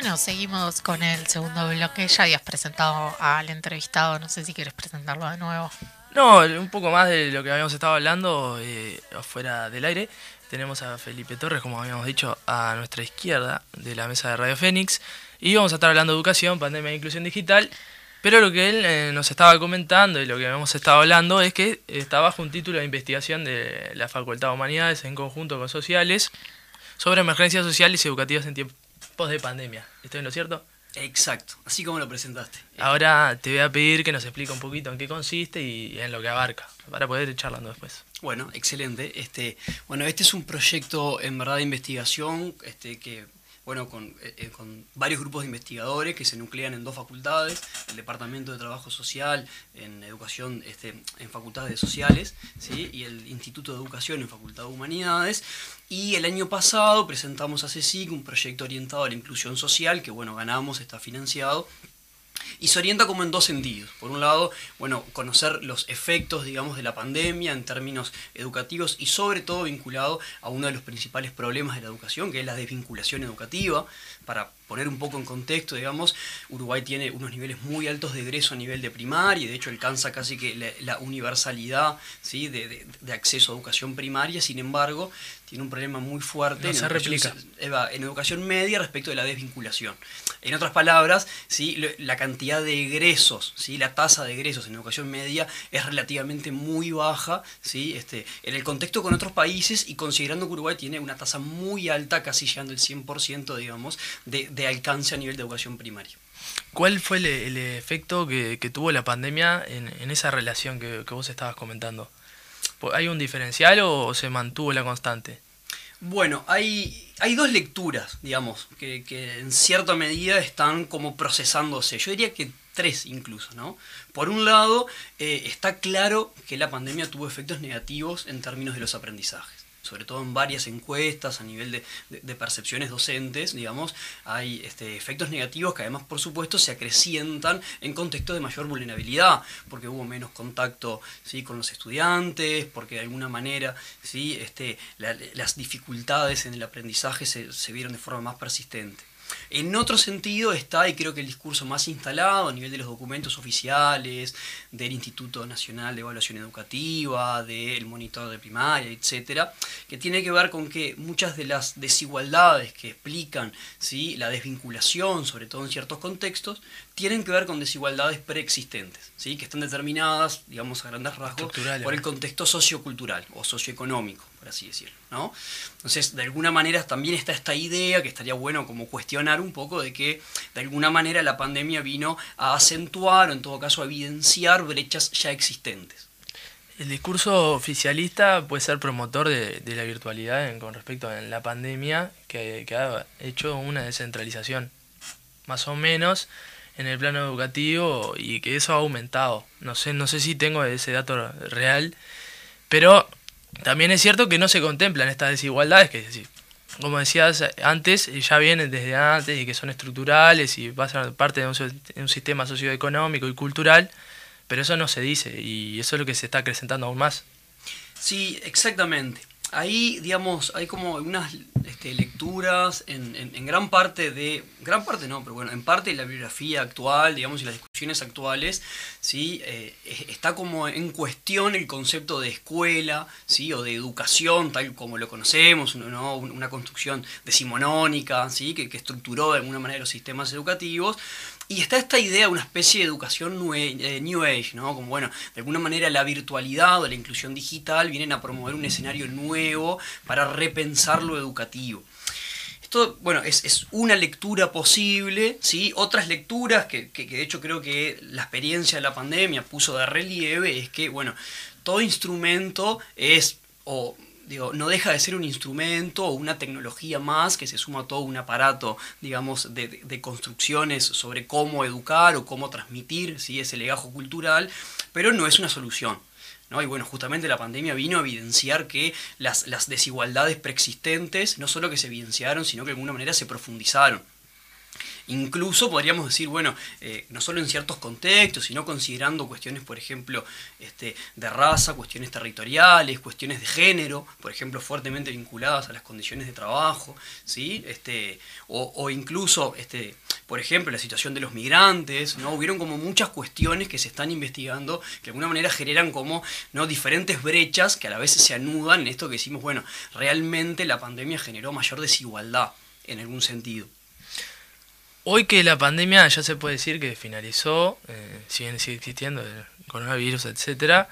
Bueno, seguimos con el segundo bloque. Ya habías presentado al entrevistado, no sé si quieres presentarlo de nuevo. No, un poco más de lo que habíamos estado hablando eh, afuera del aire. Tenemos a Felipe Torres, como habíamos dicho, a nuestra izquierda de la mesa de Radio Fénix. Y vamos a estar hablando de educación, pandemia e inclusión digital. Pero lo que él eh, nos estaba comentando y lo que habíamos estado hablando es que está bajo un título de investigación de la Facultad de Humanidades en conjunto con Sociales sobre emergencias sociales y educativas en tiempos de pandemia. ¿Estoy en lo cierto? Exacto, así como lo presentaste. Ahora te voy a pedir que nos explique un poquito en qué consiste y en lo que abarca, para poder ir charlando después. Bueno, excelente. Este, bueno, este es un proyecto en verdad de investigación este, que bueno, con, eh, con, varios grupos de investigadores que se nuclean en dos facultades, el Departamento de Trabajo Social en Educación, este, en Facultades Sociales, ¿sí? y el Instituto de Educación en Facultad de Humanidades. Y el año pasado presentamos a CECIC un proyecto orientado a la inclusión social, que bueno, ganamos, está financiado, y se orienta como en dos sentidos. Por un lado, bueno, conocer los efectos, digamos, de la pandemia en términos educativos y sobre todo vinculado a uno de los principales problemas de la educación, que es la desvinculación educativa. Para poner un poco en contexto, digamos, Uruguay tiene unos niveles muy altos de egreso a nivel de primaria, y de hecho alcanza casi que la, universalidad ¿sí? de, de, acceso a educación primaria, sin embargo, tiene un problema muy fuerte en, educación, en, educación, media respecto de la desvinculación. En otras palabras, ¿sí? la cantidad de egresos, ¿sí? la tasa de egresos en educación media es relativamente muy baja ¿sí? este, en el contexto con otros países y considerando que Uruguay tiene una tasa muy alta, casi llegando al 100%, digamos, de, alcance a nivel de educación primaria. ¿Cuál fue el, efecto que, tuvo la pandemia en, esa relación que, que vos estabas comentando? ¿Hay un diferencial o se mantuvo la constante? Bueno, hay, hay dos lecturas, digamos, que, en cierta medida están como procesándose. Yo diría que tres incluso, ¿no? Por un lado, eh, está claro que la pandemia tuvo efectos negativos en términos de los aprendizajes sobre todo en varias encuestas a nivel de, percepciones docentes, digamos, hay este, efectos negativos que además, por supuesto, se acrecientan en contextos de mayor vulnerabilidad, porque hubo menos contacto ¿sí? con los estudiantes, porque de alguna manera ¿sí? este, las dificultades en el aprendizaje se, se vieron de forma más persistente. En otro sentido está, y creo que el discurso más instalado a nivel de los documentos oficiales, del Instituto Nacional de Evaluación Educativa, del monitor de primaria, etcétera, que tiene que ver con que muchas de las desigualdades que explican ¿sí? la desvinculación, sobre todo en ciertos contextos, tienen que ver con desigualdades preexistentes, ¿sí? que están determinadas, digamos, a grandes rasgos, por el contexto sociocultural o socioeconómico, por así decirlo. ¿no? Entonces, de alguna manera también está esta idea que estaría bueno como cuestionar un poco de que de alguna manera la pandemia vino a acentuar o en todo caso a evidenciar brechas ya existentes. El discurso oficialista puede ser promotor de, la virtualidad con respecto a la pandemia, que, que ha hecho una descentralización, más o menos, en el plano educativo y que eso ha aumentado. No sé, no sé si tengo ese dato real, pero también es cierto que no se contemplan estas desigualdades que, como decías antes, ya vienen desde antes y que son estructurales y pasan parte de un, sistema socioeconómico y cultural, pero eso no se dice y eso es lo que se está acrecentando aún más. Sí, exactamente ahí, digamos, hay como unas este, lecturas en, gran parte de, gran parte no, pero bueno, en parte la bibliografía actual, digamos, y las discusiones actuales, ¿sí? Eh, está como en cuestión el concepto de escuela, ¿sí? O de educación, tal como lo conocemos, ¿no? una construcción decimonónica, ¿sí? Que, que estructuró de alguna manera los sistemas educativos, y está esta idea de una especie de educación eh, New Age, ¿no? Como, bueno, de alguna manera la virtualidad o la inclusión digital vienen a promover un escenario nuevo para repensar lo educativo. Esto, bueno, es, una lectura posible, ¿sí? Otras lecturas que, que, de hecho creo que la experiencia de la pandemia puso de relieve es que, bueno, todo instrumento es no deja de ser un instrumento o una tecnología más que se suma a todo un aparato, digamos, de, construcciones sobre cómo educar o cómo transmitir ¿sí? ese legajo cultural, pero no es una solución. ¿No? Y bueno, justamente la pandemia vino a evidenciar que las, las desigualdades preexistentes no solo que se evidenciaron, sino que de alguna manera se profundizaron. Incluso podríamos decir, bueno, eh, no solo en ciertos contextos, sino considerando cuestiones, por ejemplo, este, de raza, cuestiones territoriales, cuestiones de género, por ejemplo, fuertemente vinculadas a las condiciones de trabajo, ¿sí? Este, o, o incluso, este, por ejemplo, la situación de los migrantes, ¿no? Hubieron como muchas cuestiones que se están investigando que de alguna manera generan como ¿no? diferentes brechas que a la vez se anudan en esto que decimos, bueno, realmente la pandemia generó mayor desigualdad en algún sentido. Hoy que la pandemia ya se puede decir que finalizó, eh, sigue existiendo el coronavirus, etcétera,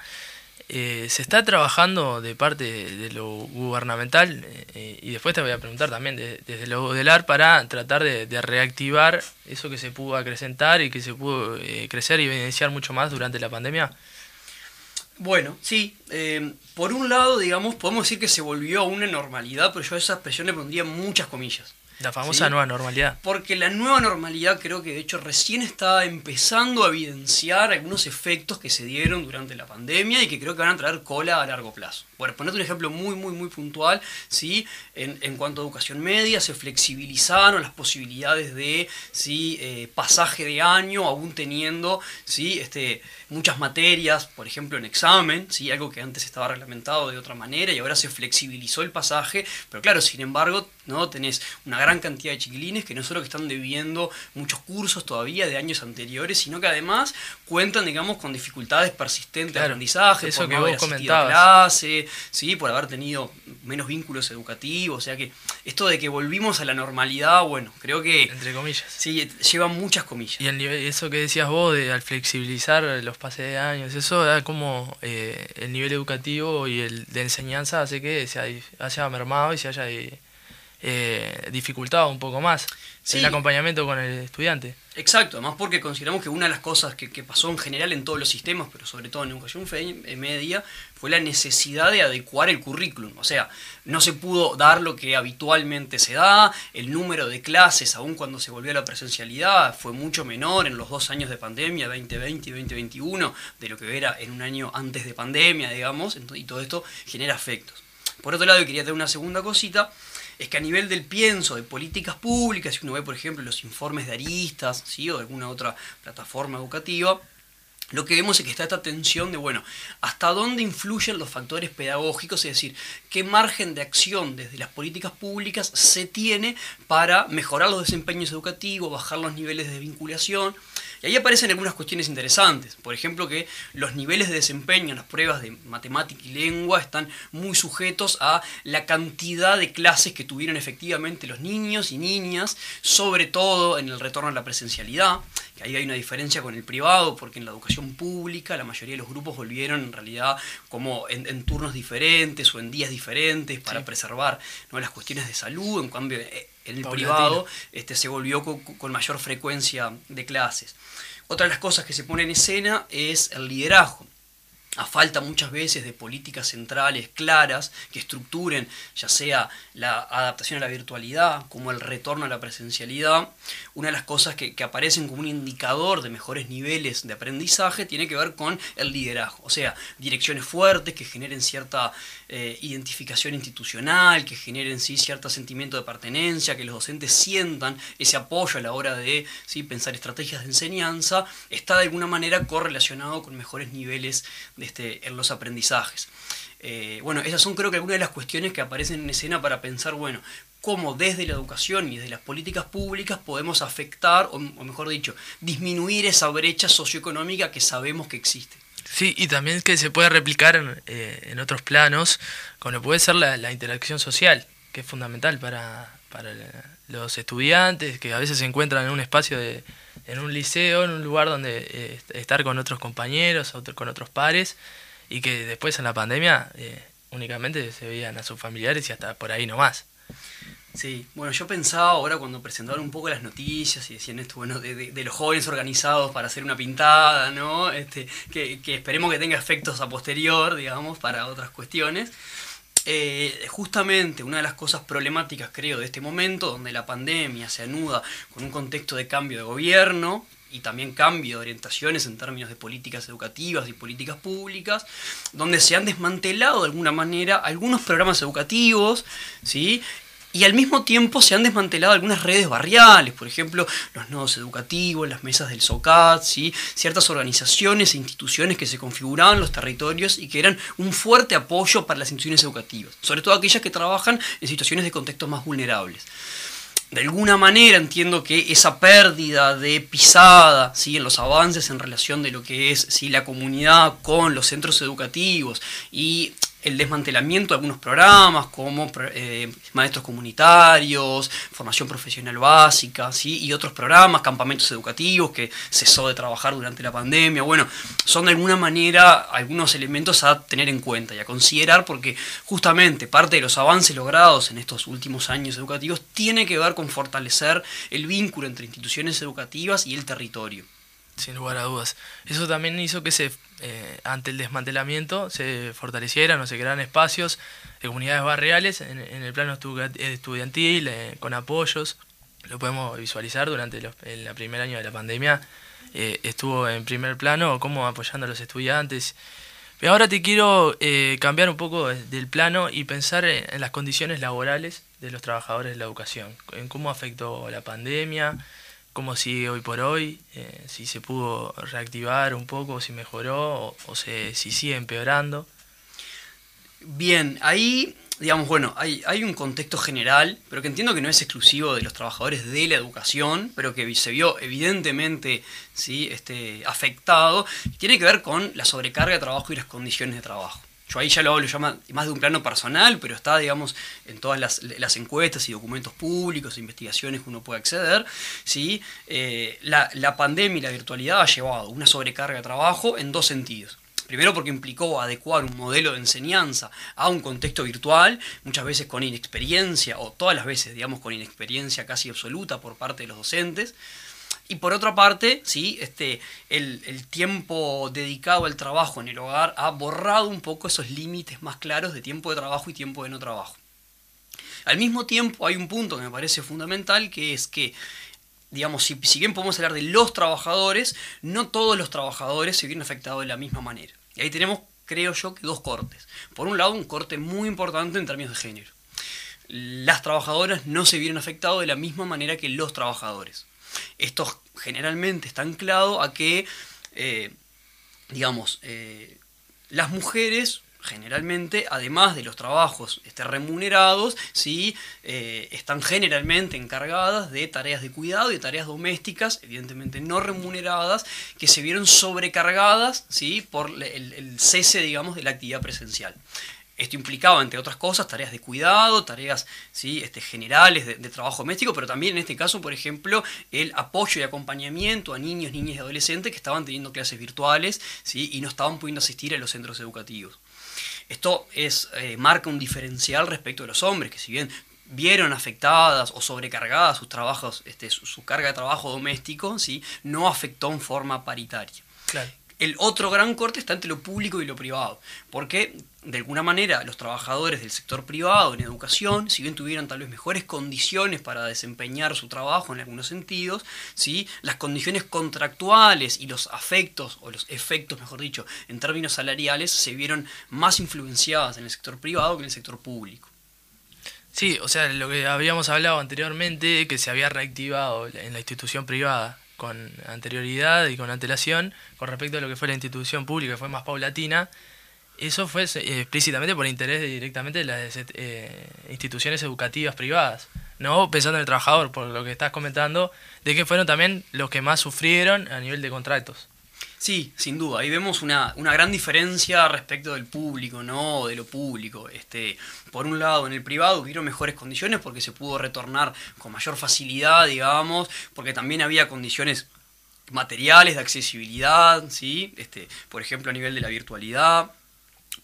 eh, se está trabajando de parte de lo gubernamental eh, y después te voy a preguntar también desde lo del para tratar de, reactivar eso que se pudo acrecentar y que se pudo eh, crecer y evidenciar mucho más durante la pandemia. Bueno, sí. Eh, por un lado, digamos, podemos decir que se volvió a una normalidad, pero yo a esa expresión le pondría muchas comillas. La famosa ¿sí? nueva normalidad. Porque la nueva normalidad creo que de hecho recién está empezando a evidenciar algunos efectos que se dieron durante la pandemia y que creo que van a traer cola a largo plazo. Bueno, ponerte un ejemplo muy, muy, muy puntual, ¿sí? En, en cuanto a educación media, se flexibilizaron las posibilidades de ¿sí? Eh, pasaje de año, aún teniendo ¿sí? este, muchas materias, por ejemplo en examen, ¿sí? algo que antes estaba reglamentado de otra manera y ahora se flexibilizó el pasaje, pero claro, sin embargo, ¿no? tenés una gran cantidad de chiquilines que no solo que están debiendo muchos cursos todavía de años anteriores, sino que además cuentan, digamos, con dificultades persistentes Claro, de aprendizaje, eso por no haber comentabas. a clase, ¿sí? por haber tenido menos vínculos educativos, o sea que esto de que volvimos a la normalidad, bueno, creo que Entre comillas. sí, lleva muchas comillas. Y el nivel, eso que decías vos, de al flexibilizar los pases de años, eso da como eh, el nivel educativo y el de enseñanza hace que se haya, haya mermado y se haya eh, eh, dificultado un poco más Sí. el acompañamiento con el estudiante. Exacto, además porque consideramos que una de las cosas que, que pasó en general en todos los sistemas, pero sobre todo en educación eh, media, fue la necesidad de adecuar el currículum. O sea, no se pudo dar lo que habitualmente se da, el número de clases, aun cuando se volvió a la presencialidad, fue mucho menor en los dos años de pandemia, 2020 y 2021, de lo que era en un año antes de pandemia, digamos, y todo esto genera efectos. Por otro lado, quería tener una segunda cosita, es que a nivel del pienso de políticas públicas, si uno ve, por ejemplo, los informes de Aristas ¿sí? o de alguna otra plataforma educativa, lo que vemos es que está esta tensión de, bueno, hasta dónde influyen los factores pedagógicos, es decir, qué margen de acción desde las políticas públicas se tiene para mejorar los desempeños educativos, bajar los niveles de vinculación. Y ahí aparecen algunas cuestiones interesantes. Por ejemplo, que los niveles de desempeño en las pruebas de matemática y lengua están muy sujetos a la cantidad de clases que tuvieron efectivamente los niños y niñas, sobre todo en el retorno a la presencialidad, que ahí hay una diferencia con el privado, porque en la educación pública la mayoría de los grupos volvieron en realidad como en, en turnos diferentes o en días diferentes para Sí. preservar ¿no? las cuestiones de salud, en cambio eh, en el privado este, se volvió con, con mayor frecuencia de clases. Otra de las cosas que se pone en escena es el liderazgo. A falta muchas veces de políticas centrales claras que estructuren ya sea la adaptación a la virtualidad como el retorno a la presencialidad, una de las cosas que, aparecen como un indicador de mejores niveles de aprendizaje tiene que ver con el liderazgo. O sea, direcciones fuertes que generen cierta eh, identificación institucional, que generen sí, cierto sentimiento de pertenencia, que los docentes sientan ese apoyo a la hora de sí, pensar estrategias de enseñanza, está de alguna manera correlacionado con mejores niveles de este, en los aprendizajes. Eh, bueno, esas son creo que algunas de las cuestiones que aparecen en escena para pensar, bueno, cómo desde la educación y desde las políticas públicas podemos afectar, o, mejor dicho, disminuir esa brecha socioeconómica que sabemos que existe. Sí, y también que se puede replicar en, eh, en otros planos, como puede ser la, interacción social, que es fundamental para, para los estudiantes, que a veces se encuentran en un espacio, de, en un liceo, en un lugar donde eh, estar con otros compañeros, otro- con otros pares, y que después en la pandemia eh, únicamente se veían a sus familiares y hasta por ahí nomás. Sí, bueno, yo pensaba ahora cuando presentaron un poco las noticias y decían esto, bueno, de, de- los jóvenes organizados para hacer una pintada, ¿no? Este, que, que esperemos que tenga efectos a posterior, digamos, para otras cuestiones. Eh, justamente una de las cosas problemáticas, creo, de este momento, donde la pandemia se anuda con un contexto de cambio de gobierno y también cambio de orientaciones en términos de políticas educativas y políticas públicas, donde se han desmantelado de alguna manera algunos programas educativos, ¿sí? Y al mismo tiempo se han desmantelado algunas redes barriales, por ejemplo, los nodos educativos, las mesas del SOCAT, ¿sí? ciertas organizaciones e instituciones que se configuraban en los territorios y que eran un fuerte apoyo para las instituciones educativas, sobre todo aquellas que trabajan en situaciones de contextos más vulnerables de alguna manera entiendo que esa pérdida de pisada ¿sí? en los avances en relación de lo que es ¿sí? la comunidad con los centros educativos y el desmantelamiento de algunos programas como eh, maestros comunitarios, formación profesional básica, ¿sí? y otros programas, campamentos educativos que cesó de trabajar durante la pandemia. Bueno, son de alguna manera algunos elementos a tener en cuenta y a considerar porque justamente parte de los avances logrados en estos últimos años educativos tiene que ver con fortalecer el vínculo entre instituciones educativas y el territorio. Sin lugar a dudas. Eso también hizo que se, eh, ante el desmantelamiento se fortalecieran o se crearan espacios de comunidades barriales en, el plano estudiantil, eh, con apoyos. Lo podemos visualizar durante el primer año de la pandemia. Eh, estuvo en primer plano como apoyando a los estudiantes. Pero ahora te quiero cambiar un poco del plano y pensar en las condiciones laborales de los trabajadores de la educación, en cómo afectó la pandemia, cómo sigue hoy por hoy, eh, si se pudo reactivar un poco, si mejoró o, se, si sigue empeorando. Bien, ahí, digamos, bueno, hay, hay un contexto general, pero que entiendo que no es exclusivo de los trabajadores de la educación, pero que se vio evidentemente ¿sí? este, afectado, tiene que ver con la sobrecarga de trabajo y las condiciones de trabajo. Yo ahí ya lo, lo llama más de un plano personal, pero está, digamos, en todas las, encuestas y documentos públicos, investigaciones que uno puede acceder. ¿sí? Eh, la, la pandemia y la virtualidad ha llevado una sobrecarga de trabajo en dos sentidos. Primero porque implicó adecuar un modelo de enseñanza a un contexto virtual, muchas veces con inexperiencia, o todas las veces, digamos, con inexperiencia casi absoluta por parte de los docentes. Y por otra parte, ¿sí? este, el, tiempo dedicado al trabajo en el hogar ha borrado un poco esos límites más claros de tiempo de trabajo y tiempo de no trabajo. Al mismo tiempo hay un punto que me parece fundamental, que es que, digamos, si, bien podemos hablar de los trabajadores, no todos los trabajadores se vieron afectados de la misma manera. Y ahí tenemos, creo yo, que dos cortes. Por un lado, un corte muy importante en términos de género. Las trabajadoras no se vieron afectados de la misma manera que los trabajadores. Esto generalmente está anclado a que, eh, digamos, eh, las mujeres generalmente, además de los trabajos este, remunerados, ¿sí? Eh, están generalmente encargadas de tareas de cuidado y tareas domésticas, evidentemente no remuneradas, que se vieron sobrecargadas ¿sí? por el, el cese, digamos, de la actividad presencial. Esto implicaba, entre otras cosas, tareas de cuidado, tareas ¿sí? este, generales de, trabajo doméstico, pero también en este caso, por ejemplo, el apoyo y acompañamiento a niños, niñas y adolescentes que estaban teniendo clases virtuales ¿sí? y no estaban pudiendo asistir a los centros educativos. Esto es, eh, marca un diferencial respecto de los hombres, que si bien vieron afectadas o sobrecargadas sus trabajos, este, su, carga de trabajo doméstico, ¿sí? no afectó en forma paritaria. Claro. El otro gran corte está entre lo público y lo privado, porque de alguna manera los trabajadores del sector privado en educación, si bien tuvieran tal vez mejores condiciones para desempeñar su trabajo en algunos sentidos, ¿sí? las condiciones contractuales y los afectos, o los efectos, mejor dicho, en términos salariales, se vieron más influenciadas en el sector privado que en el sector público. Sí, o sea, lo que habíamos hablado anteriormente, que se había reactivado en la institución privada con anterioridad y con antelación con respecto a lo que fue la institución pública, que fue más paulatina. Eso fue eh, explícitamente por interés directamente de las eh, instituciones educativas privadas, no pensando en el trabajador, por lo que estás comentando, de que fueron también los que más sufrieron a nivel de contratos. Sí, sin duda. Ahí vemos una, una, gran diferencia respecto del público, ¿no? De lo público. Este, por un lado, en el privado hubieron mejores condiciones porque se pudo retornar con mayor facilidad, digamos, porque también había condiciones materiales de accesibilidad, ¿sí? Este, por ejemplo, a nivel de la virtualidad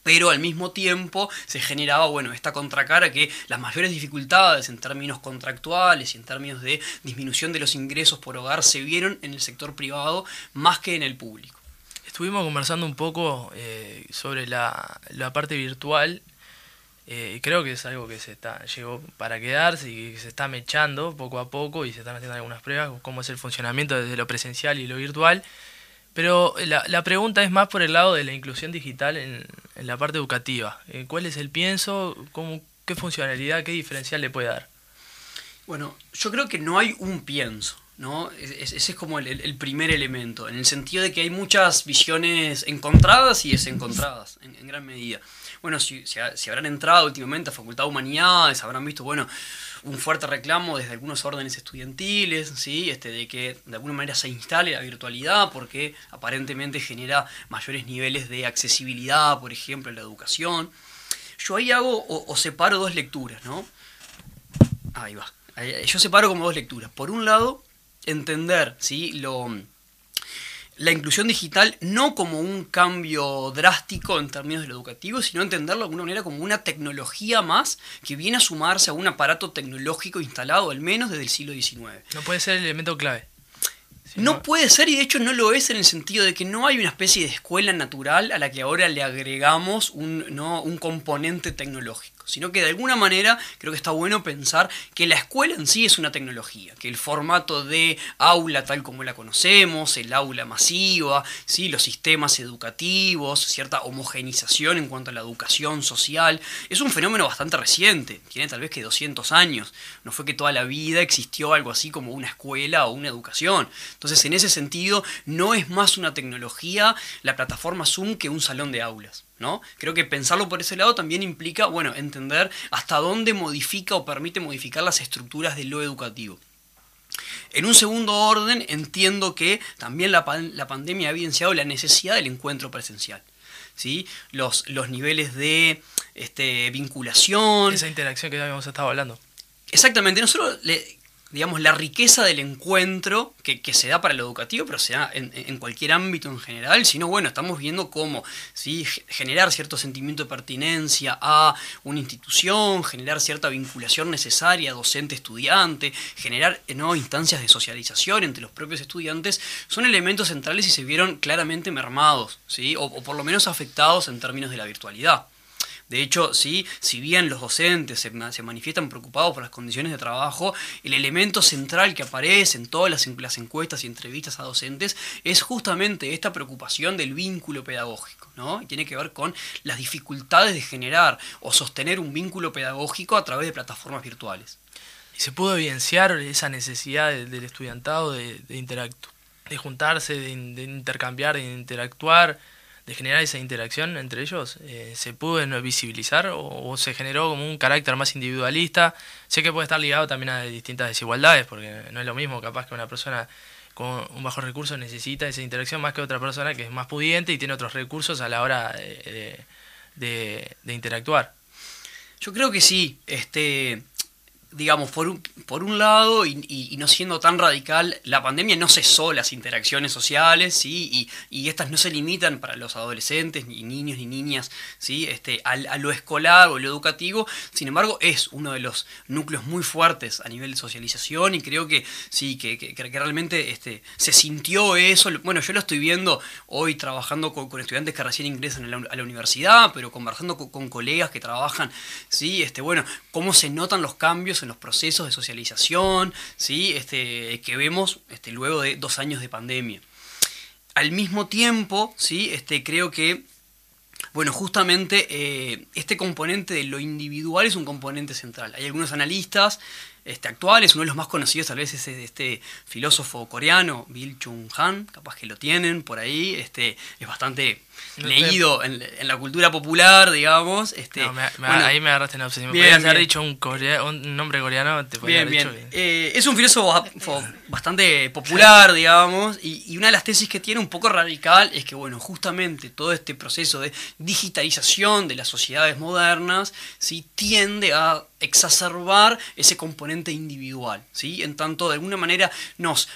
pero al mismo tiempo se generaba, bueno, esta contracara que las mayores dificultades en términos contractuales y en términos de disminución de los ingresos por hogar se vieron en el sector privado más que en el público. Estuvimos conversando un poco eh, sobre la, parte virtual eh, creo que es algo que se está llegó para quedarse y que se está mechando poco a poco y se están haciendo algunas pruebas, cómo es el funcionamiento desde lo presencial y lo virtual. Pero la, la, pregunta es más por el lado de la inclusión digital en, en la parte educativa. Eh, ¿Cuál es el pienso? Cómo, ¿Qué funcionalidad, qué diferencial le puede dar? Bueno, yo creo que no hay un pienso. ¿no? Ese es como el, primer elemento, en el sentido de que hay muchas visiones encontradas y desencontradas, en, en gran medida. Bueno, si, si, habrán entrado últimamente a Facultad de Humanidades, habrán visto, bueno, un fuerte reclamo desde algunos órdenes estudiantiles, ¿sí? este, de que de alguna manera se instale la virtualidad porque aparentemente genera mayores niveles de accesibilidad, por ejemplo, en la educación. Yo ahí hago o, separo dos lecturas, ¿no? Ahí va. Yo separo como dos lecturas. Por un lado, entender ¿sí? Lo, la inclusión digital no como un cambio drástico en términos de lo educativo, sino entenderlo de alguna manera como una tecnología más que viene a sumarse a un aparato tecnológico instalado al menos desde el siglo XIX. No puede ser el elemento clave. No puede ser y de hecho no lo es en el sentido de que no hay una especie de escuela natural a la que ahora le agregamos un, ¿no? un componente tecnológico sino que de alguna manera creo que está bueno pensar que la escuela en sí es una tecnología, que el formato de aula tal como la conocemos, el aula masiva, ¿sí? los sistemas educativos, cierta homogenización en cuanto a la educación social, es un fenómeno bastante reciente, tiene tal vez que 200 años, no fue que toda la vida existió algo así como una escuela o una educación. Entonces en ese sentido no es más una tecnología la plataforma Zoom que un salón de aulas. ¿No? Creo que pensarlo por ese lado también implica, bueno, entender hasta dónde modifica o permite modificar las estructuras de lo educativo. En un segundo orden, entiendo que también la, pandemia ha evidenciado la necesidad del encuentro presencial. ¿sí? Los, los niveles de este, vinculación. Esa interacción que ya habíamos estado hablando. Exactamente, no solo le, digamos, la riqueza del encuentro que, se da para lo educativo, pero se da en, cualquier ámbito en general, sino bueno, estamos viendo cómo ¿sí? generar cierto sentimiento de pertinencia a una institución, generar cierta vinculación necesaria docente-estudiante, generar ¿no? instancias de socialización entre los propios estudiantes, son elementos centrales y se vieron claramente mermados, ¿sí? o por lo menos afectados en términos de la virtualidad. De hecho, sí, si bien los docentes se, manifiestan preocupados por las condiciones de trabajo, el elemento central que aparece en todas las, encuestas y entrevistas a docentes es justamente esta preocupación del vínculo pedagógico, ¿no? Y tiene que ver con las dificultades de generar o sostener un vínculo pedagógico a través de plataformas virtuales. Y se pudo evidenciar esa necesidad del, estudiantado de, de, de juntarse, de intercambiar, de interactuar de generar esa interacción entre ellos, eh, ¿se pudo visibilizar o, se generó como un carácter más individualista? Sé que puede estar ligado también a distintas desigualdades, porque no es lo mismo capaz que una persona con un bajo recurso necesita esa interacción más que otra persona que es más pudiente y tiene otros recursos a la hora de, interactuar. Yo creo que sí. Este, digamos, por un, por un lado, y, no siendo tan radical, la pandemia no cesó las interacciones sociales, ¿sí? y, estas no se limitan para los adolescentes, ni niños ni niñas, ¿sí? este, a, lo escolar o lo educativo, sin embargo, es uno de los núcleos muy fuertes a nivel de socialización, y creo que sí, que, que, realmente este, se sintió eso. Bueno, yo lo estoy viendo hoy trabajando con, estudiantes que recién ingresan a la, universidad, pero conversando con, con, colegas que trabajan, ¿sí? este, bueno, cómo se notan los cambios en los procesos de socialización ¿sí? este, que vemos este, luego de dos años de pandemia. Al mismo tiempo, ¿sí? este, creo que bueno, justamente eh, este componente de lo individual es un componente central. Hay algunos analistas este, actuales, uno de los más conocidos tal vez es este filósofo coreano, Bill Chung Han, capaz que lo tienen por ahí, este, es bastante leído en, la cultura popular, digamos. Este, ahí me agarraste en la obsesión. Me haber dicho un, un, nombre coreano, te bien, haber dicho. Eh, es un filósofo bastante popular, digamos, y, una de las tesis que tiene un poco radical es que, bueno, justamente todo este proceso de digitalización de las sociedades modernas, ¿sí? tiende a exacerbar ese componente individual, ¿sí? En tanto, de alguna manera nos,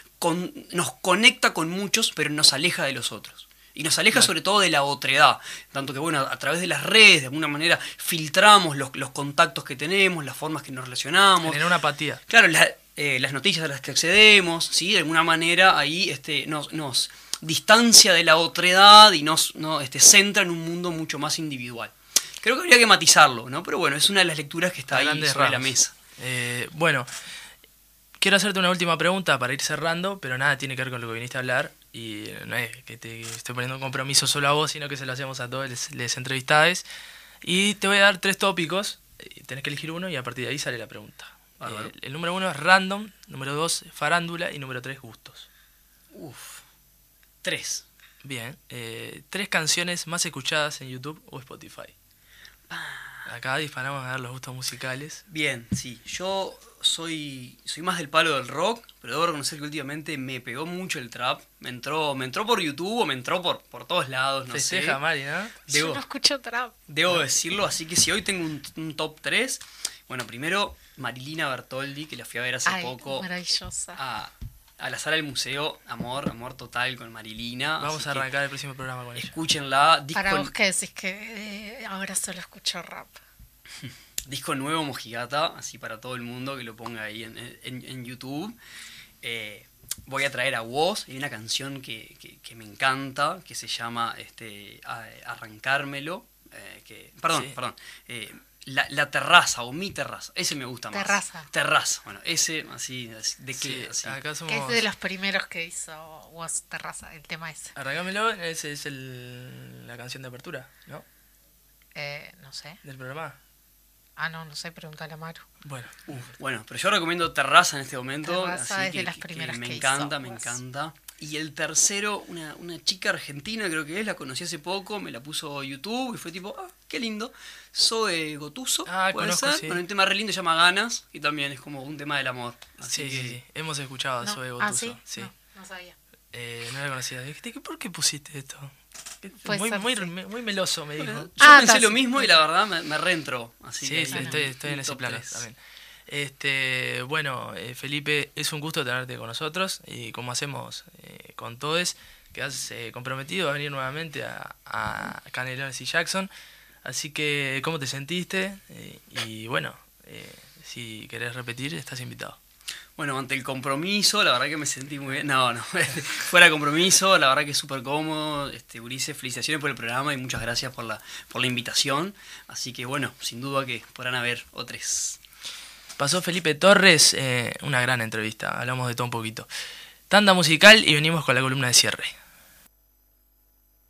nos conecta con muchos, pero nos aleja de los otros. Y nos aleja sobre todo de la otredad. Tanto que, bueno, a través de las redes, de alguna manera, filtramos los, contactos que tenemos, las formas que nos relacionamos. Genera una apatía. Claro, eh, las noticias a las que accedemos, ¿sí? De alguna manera ahí este, nos, nos distancia de la otredad y nos, no, este, centra en un mundo mucho más individual. Creo que habría que matizarlo, ¿no? Pero bueno, es una de las lecturas que está ahí sobre la mesa. Eh, bueno, quiero hacerte una última pregunta para ir cerrando, pero nada tiene que ver con lo que viniste a hablar y no es que te estoy poniendo un compromiso solo a vos, sino que se lo hacemos a todos los, entrevistados. Y te voy a dar tres tópicos, tenés que elegir uno y a partir de ahí sale la pregunta. Eh, el número uno es Random, número dos Farándula y número tres Gustos. Uf. Tres. Bien, eh, tres canciones más escuchadas en YouTube o Spotify. Acá disparamos a ver los gustos musicales. Bien, sí. Yo soy, soy más del palo del rock, pero debo reconocer que últimamente me pegó mucho el trap. Me entró, me entró por YouTube o me entró por, por todos lados, no Festeja, sé. Mari, ¿no? Yo Debo, no escucho trap. debo decirlo, así que si hoy tengo un, un top 3, bueno, primero Marilina Bertoldi, que la fui a ver hace Ay, poco maravillosa. a, a la sala del museo. Amor, amor total con Marilina. Vamos a arrancar el próximo programa con ella. Escúchenla, disco, Para vos que decís que eh, ahora solo escucho rap. disco nuevo Mojigata, así para todo el mundo que lo ponga ahí en, en- en YouTube. Eh, voy a traer a Woz, hay una canción que, que- que me encanta, que se llama este, Arrancármelo. eh, que, perdón, Sí. perdón. eh, la, la terraza o mi terraza, ese me gusta más. Terraza. Terraza, bueno, ese así, así, de Sí, que así. acá somos... Que es de los primeros que hizo Was Terraza, el tema ese. Arrancámelo, ese es el, la canción de apertura, ¿no? Eh, no sé. Del programa. Ah, no, no sé, pregúntale a Maru. Bueno, Uf, bueno, pero yo recomiendo Terraza en este momento. Terraza así es de que- las que- primeras me que encanta, hizo, me pues. encanta. Y el tercero, una, una chica argentina creo que es, la conocí hace poco, me la puso YouTube y fue tipo, ah, qué lindo. Zoe Gotuso, Ah, puede conozco, ser. sí. Con un tema re lindo se llama Ganas y también es como un tema del amor. Así sí, que, sí, sí. Hemos escuchado a No. Zoe ah, Gotuso. sí. No, no sabía. Eh, no la conocía. Dijiste, ¿qué- ¿por qué pusiste esto? Puede Muy, ser, muy, sí. muy meloso, me dijo. Yo Ah, pensé lo mismo y la verdad me, me reentró. Así Sí, que sí, estoy, en ese también. Este, bueno, eh, Felipe, es un gusto tenerte con nosotros y como hacemos eh, con todos, que has eh, comprometido a venir nuevamente a, a Canelones y Jackson. Así que, ¿cómo te sentiste? Eh, y bueno, eh, si querés repetir, estás invitado. Bueno, ante el compromiso, la verdad que me sentí muy bien. No, no, fuera compromiso, la verdad que es súper cómodo. Este, Ulises, felicitaciones por el programa y muchas gracias por la, por la invitación. Así que bueno, sin duda que podrán haber otros. Pasó Felipe Torres, eh, una gran entrevista, hablamos de todo un poquito. Tanda musical y venimos con la columna de cierre.